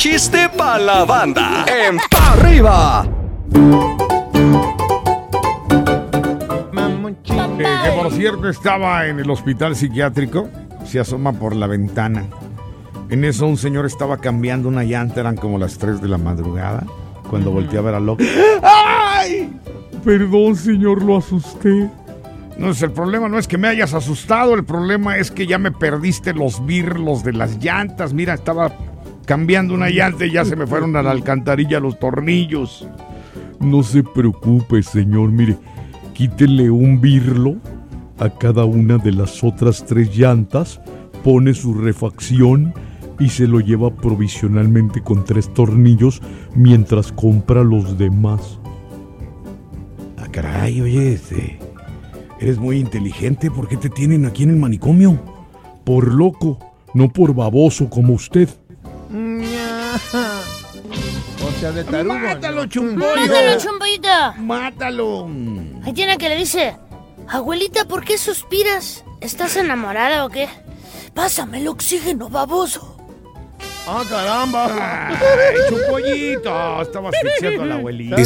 chiste pa' la banda. En Pa' Arriba. Eh, que por cierto estaba en el hospital psiquiátrico, se asoma por la ventana. En eso un señor estaba cambiando una llanta, eran como las 3 de la madrugada, cuando volteé a ver al loco. ¡Ay! Perdón, señor, lo asusté. No, es el problema no es que me hayas asustado, el problema es que ya me perdiste los birlos de las llantas. Mira, estaba cambiando una llanta y ya se me fueron a la alcantarilla los tornillos. No se preocupe, señor, mire, quítele un birlo a cada una de las otras tres llantas, pone su refacción y se lo lleva provisionalmente con tres tornillos mientras compra los demás. Ah, caray, oye, este, eres muy inteligente. ¿Por qué te tienen aquí en el manicomio? Por loco, no por baboso como usted. Sea, de tarugo. ¡Mátalo, ¿no? chumbollo! ¡Mátalo, chumbollita! ¡Mátalo! Ahí tiene que le dice, abuelita, ¿por qué suspiras? ¿Estás enamorada o qué? Pásame el oxígeno, baboso. ¡Ah, caramba! ¡Ay! Estaba asfixiando a la abuelita.